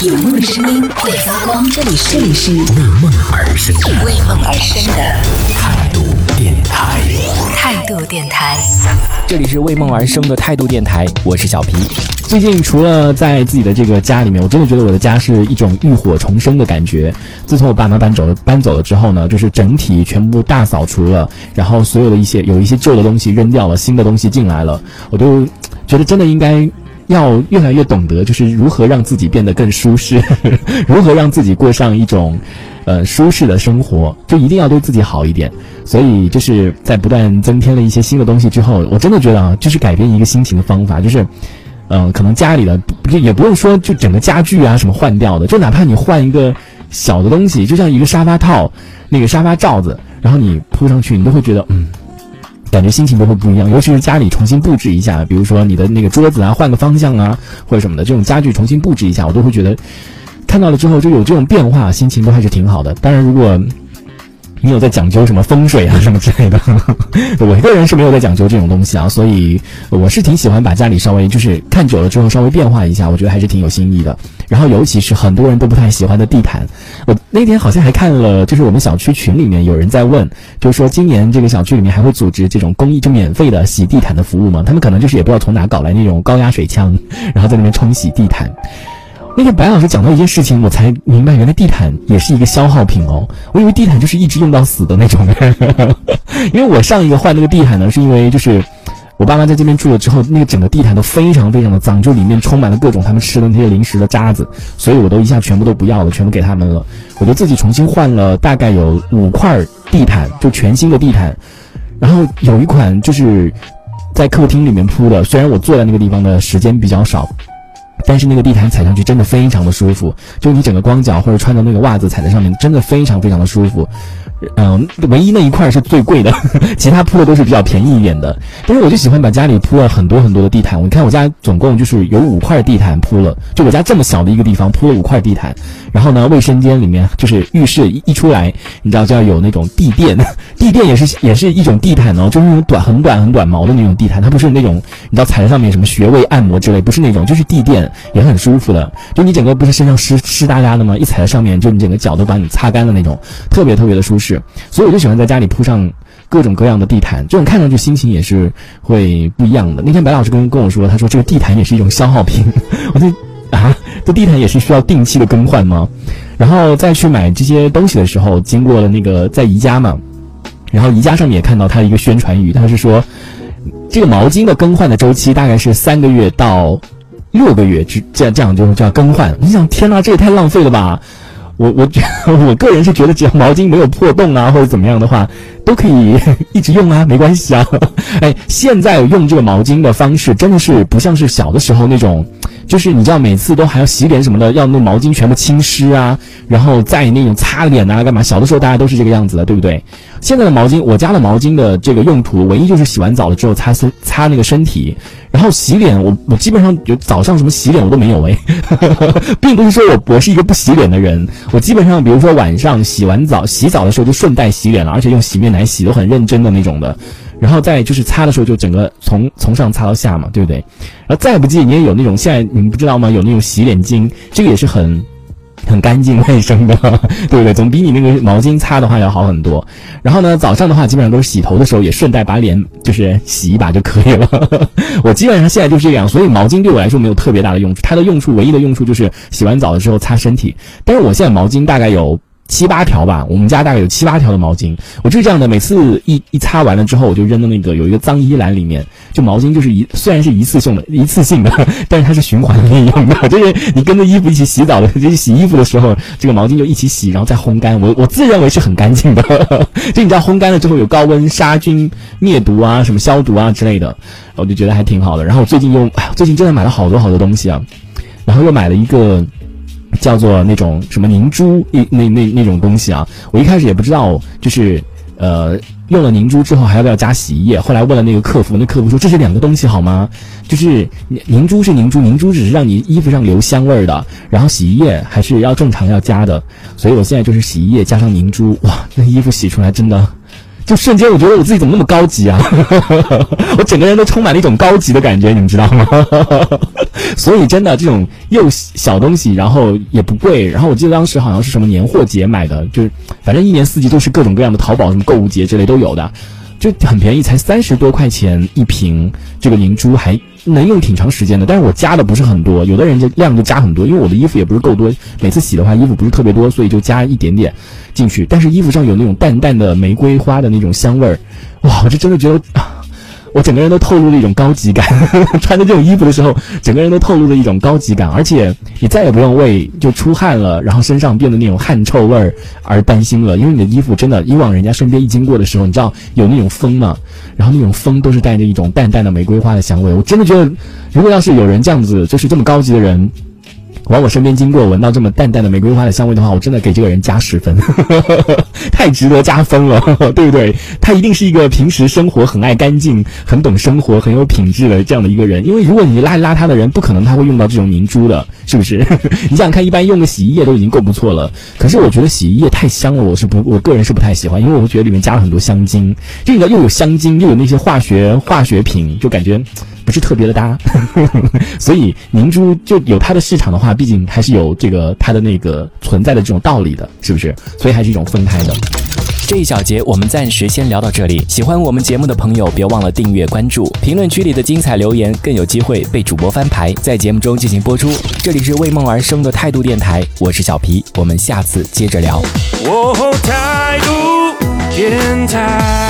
有梦的声音会发光，这里是为梦而生的为梦而生的态度电台。态度电台。这里是为梦而生的态度电台，我是小皮。最近除了在自己的这个家里面，我真的觉得我的家是一种浴火重生的感觉。自从我爸妈搬走了搬走了之后呢，就是整体全部大扫除了，然后所有的一些有一些旧的东西扔掉了，新的东西进来了，我都觉得真的应该。要越来越懂得，就是如何让自己变得更舒适，如何让自己过上一种，呃，舒适的生活，就一定要对自己好一点。所以，就是在不断增添了一些新的东西之后，我真的觉得啊，就是改变一个心情的方法，就是，嗯，可能家里的也不用说就整个家具啊什么换掉的，就哪怕你换一个小的东西，就像一个沙发套，那个沙发罩子，然后你铺上去，你都会觉得，嗯。感觉心情都会不一样，尤其是家里重新布置一下，比如说你的那个桌子啊，换个方向啊，或者什么的，这种家具重新布置一下，我都会觉得看到了之后就有这种变化，心情都还是挺好的。当然，如果你有在讲究什么风水啊什么之类的，我个人是没有在讲究这种东西啊，所以我是挺喜欢把家里稍微就是看久了之后稍微变化一下，我觉得还是挺有新意的。然后尤其是很多人都不太喜欢的地毯，我那天好像还看了，就是我们小区群里面有人在问，就是说今年这个小区里面还会组织这种公益就免费的洗地毯的服务吗？他们可能就是也不知道从哪搞来那种高压水枪，然后在那边冲洗地毯。那天白老师讲到一件事情，我才明白，原来地毯也是一个消耗品哦。我以为地毯就是一直用到死的那种，因为我上一个换那个地毯呢，是因为就是我爸妈在这边住了之后，那个整个地毯都非常非常的脏，就里面充满了各种他们吃的那些零食的渣子，所以我都一下全部都不要了，全部给他们了。我就自己重新换了大概有五块地毯，就全新的地毯，然后有一款就是在客厅里面铺的，虽然我坐在那个地方的时间比较少。但是那个地毯踩上去真的非常的舒服，就你整个光脚或者穿的那个袜子踩在上面，真的非常非常的舒服。嗯，唯一那一块是最贵的，其他铺的都是比较便宜一点的。但是我就喜欢把家里铺了很多很多的地毯。你看我家总共就是有五块地毯铺了，就我家这么小的一个地方铺了五块地毯。然后呢，卫生间里面就是浴室一出来，你知道就要有那种地垫，地垫也是也是一种地毯哦，就是那种短很短很短毛的那种地毯，它不是那种你知道踩在上面什么穴位按摩之类，不是那种，就是地垫也很舒服的。就你整个不是身上湿湿哒哒的吗？一踩在上面，就你整个脚都把你擦干的那种，特别特别的舒适。是，所以我就喜欢在家里铺上各种各样的地毯，这种看上去心情也是会不一样的。那天白老师跟跟我说，他说这个地毯也是一种消耗品。我就啊，这地毯也是需要定期的更换吗？然后再去买这些东西的时候，经过了那个在宜家嘛，然后宜家上面也看到它一个宣传语，他是说这个毛巾的更换的周期大概是三个月到六个月之这样这样就就要更换。你想，天哪，这也太浪费了吧！我我觉 我个人是觉得，只要毛巾没有破洞啊，或者怎么样的话，都可以 一直用啊，没关系啊。哎，现在用这个毛巾的方式，真的是不像是小的时候那种。就是你知道每次都还要洗脸什么的，要那毛巾全部浸湿啊，然后再那种擦脸啊，干嘛？小的时候大家都是这个样子的，对不对？现在的毛巾，我家的毛巾的这个用途，唯一就是洗完澡了之后擦身擦那个身体，然后洗脸，我我基本上就早上什么洗脸我都没有哎，并不是说我我是一个不洗脸的人，我基本上比如说晚上洗完澡洗澡的时候就顺带洗脸了，而且用洗面奶洗都很认真的那种的。然后再就是擦的时候，就整个从从上擦到下嘛，对不对？然后再不济，你也有那种现在你们不知道吗？有那种洗脸巾，这个也是很很干净卫生的，对不对？总比你那个毛巾擦的话要好很多。然后呢，早上的话基本上都是洗头的时候也顺带把脸就是洗一把就可以了。我基本上现在就是这样，所以毛巾对我来说没有特别大的用处，它的用处唯一的用处就是洗完澡的时候擦身体。但是我现在毛巾大概有。七八条吧，我们家大概有七八条的毛巾，我就是这样的，每次一一擦完了之后，我就扔到那个有一个脏衣篮里面。就毛巾就是一虽然是一次性的，一次性的，但是它是循环利用的，就是你跟着衣服一起洗澡的，就洗衣服的时候，这个毛巾就一起洗，然后再烘干。我我自认为是很干净的，就你知道烘干了之后有高温杀菌灭毒啊，什么消毒啊之类的，我就觉得还挺好的。然后我最近又，最近真的买了好多好多东西啊，然后又买了一个。叫做那种什么凝珠一那那那种东西啊，我一开始也不知道，就是呃用了凝珠之后还要不要加洗衣液？后来问了那个客服，那客服说这是两个东西好吗？就是凝珠是凝珠，凝珠只是让你衣服上留香味儿的，然后洗衣液还是要正常要加的。所以我现在就是洗衣液加上凝珠，哇，那衣服洗出来真的。就瞬间我觉得我自己怎么那么高级啊！我整个人都充满了一种高级的感觉，你们知道吗？所以真的这种又小东西，然后也不贵，然后我记得当时好像是什么年货节买的，就是反正一年四季都是各种各样的淘宝什么购物节之类都有的，就很便宜，才三十多块钱一瓶，这个凝珠还能用挺长时间的。但是我加的不是很多，有的人就量就加很多，因为我的衣服也不是够多，每次洗的话衣服不是特别多，所以就加一点点进去。但是衣服上有那种淡淡的玫瑰花的那种香味儿，哇，我就真的觉得。我整个人都透露了一种高级感，穿着这种衣服的时候，整个人都透露了一种高级感，而且你再也不用为就出汗了，然后身上变得那种汗臭味儿而担心了，因为你的衣服真的，以往人家身边一经过的时候，你知道有那种风嘛，然后那种风都是带着一种淡淡的玫瑰花的香味，我真的觉得，如果要是有人这样子，就是这么高级的人。往我身边经过，闻到这么淡淡的玫瑰花的香味的话，我真的给这个人加十分，太值得加分了，对不对？他一定是一个平时生活很爱干净、很懂生活、很有品质的这样的一个人。因为如果你邋里邋遢的人，不可能他会用到这种凝珠的，是不是？你想想看，一般用个洗衣液都已经够不错了。可是我觉得洗衣液太香了，我是不，我个人是不太喜欢，因为我觉得里面加了很多香精，这个又有香精，又有那些化学化学品，就感觉。不是特别的搭，所以明珠就有它的市场的话，毕竟还是有这个它的那个存在的这种道理的，是不是？所以还是一种分开的。这一小节我们暂时先聊到这里。喜欢我们节目的朋友，别忘了订阅关注。评论区里的精彩留言更有机会被主播翻牌，在节目中进行播出。这里是为梦而生的态度电台，我是小皮，我们下次接着聊。态度电台。